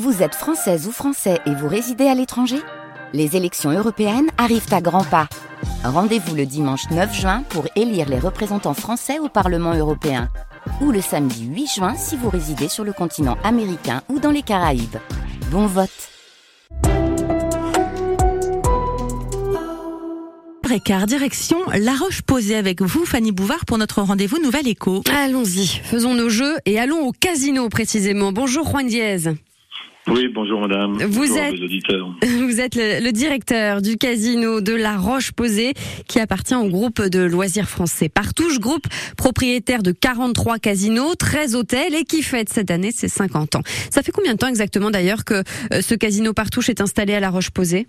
Vous êtes française ou français et vous résidez à l'étranger? Les élections européennes arrivent à grands pas. Rendez-vous le dimanche 9 juin pour élire les représentants français au Parlement européen. Ou le samedi 8 juin si vous résidez sur le continent américain ou dans les Caraïbes. Bon vote Écart, direction La Roche posée avec vous, Fanny Bouvard, pour notre rendez-vous Nouvelle Écho. Allons-y, faisons nos jeux et allons au casino précisément. Bonjour Juan Diez. Oui, bonjour madame. Vous bonjour êtes, auditeurs. Vous êtes le, le, directeur du casino de La Roche-Posay qui appartient au groupe de loisirs français Partouche, groupe propriétaire de 43 casinos, 13 hôtels et qui fête cette année ses 50 ans. Ça fait combien de temps exactement d'ailleurs que euh, ce casino Partouche est installé à La Roche-Posay?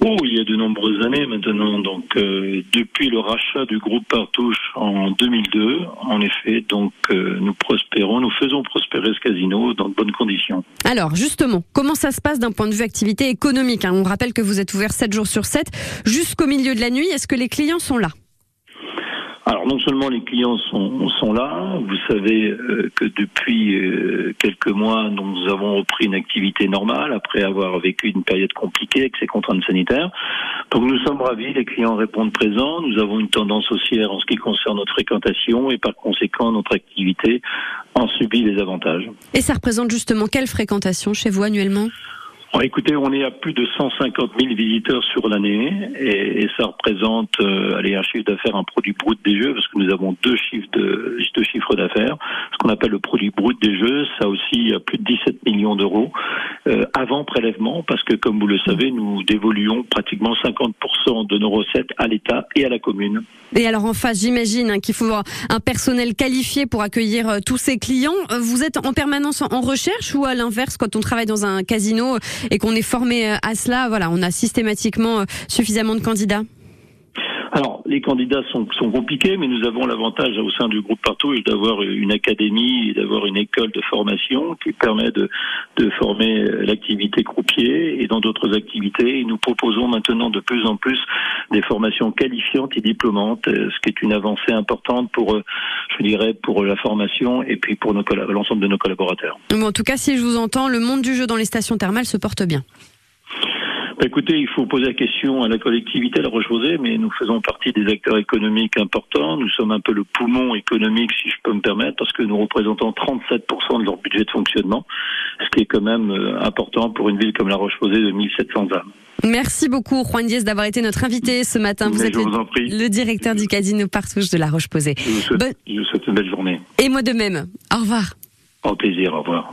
Oh, il y a de nombreuses années maintenant. Donc, euh, depuis le rachat du groupe Partouche en 2002, en effet, donc euh, nous prospérons, nous faisons prospérer ce casino dans de bonnes conditions. Alors, justement, comment ça se passe d'un point de vue activité économique hein? On rappelle que vous êtes ouvert 7 jours sur 7 jusqu'au milieu de la nuit. Est-ce que les clients sont là? Alors non seulement les clients sont, là, vous savez euh, que depuis euh, quelques mois, nous avons repris une activité normale après avoir vécu une période compliquée avec ces contraintes sanitaires. Donc nous sommes ravis, les clients répondent présents, nous avons une tendance haussière en ce qui concerne notre fréquentation et par conséquent notre activité en subit avantages. Et ça représente justement quelle fréquentation chez vous annuellement? Écoutez, on est à plus de 150 000 visiteurs sur l'année et, ça représente euh, allez, un chiffre d'affaires, un produit brut des jeux, parce que nous avons deux chiffres de deux chiffres d'affaires. Ce qu'on appelle le produit brut des jeux, ça aussi a plus de 17 millions d'euros euh, avant prélèvement, parce que comme vous le savez, nous dévoluons pratiquement 50% de nos recettes à l'État et à la commune. Et alors en face, j'imagine hein, qu'il faut un personnel qualifié pour accueillir euh, tous ces clients. Euh, vous êtes en permanence en recherche ou à l'inverse, quand on travaille dans un casino et qu'on est formé à cela, voilà, on a systématiquement suffisamment de candidats alors, les candidats sont, compliqués, mais nous avons l'avantage au sein du groupe Partouche d'avoir une académie et d'avoir une école de formation qui permet de, former l'activité croupier et dans d'autres activités. Et nous proposons maintenant de plus en plus des formations qualifiantes et diplômantes, ce qui est une avancée importante pour, je dirais, pour la formation et puis pour l'ensemble de nos collaborateurs. En tout cas, si je vous entends, le monde du jeu dans les stations thermales se porte bien. Écoutez, il faut poser la question à la collectivité, à la roche mais nous faisons partie des acteurs économiques importants. Nous sommes un peu le poumon économique, si je peux me permettre, parce que nous représentons 37% de leur budget de fonctionnement, ce qui est quand même important pour une ville comme la Roche-Posay de 1700 âmes. Merci beaucoup, Juan Diaz, d'avoir été notre invité ce matin. Vous Mais êtes le, le directeur du casino Partouche de la Roche-Posay. Je vous souhaite, je vous souhaite une belle journée. Et moi de même. Au revoir. Au plaisir, au revoir.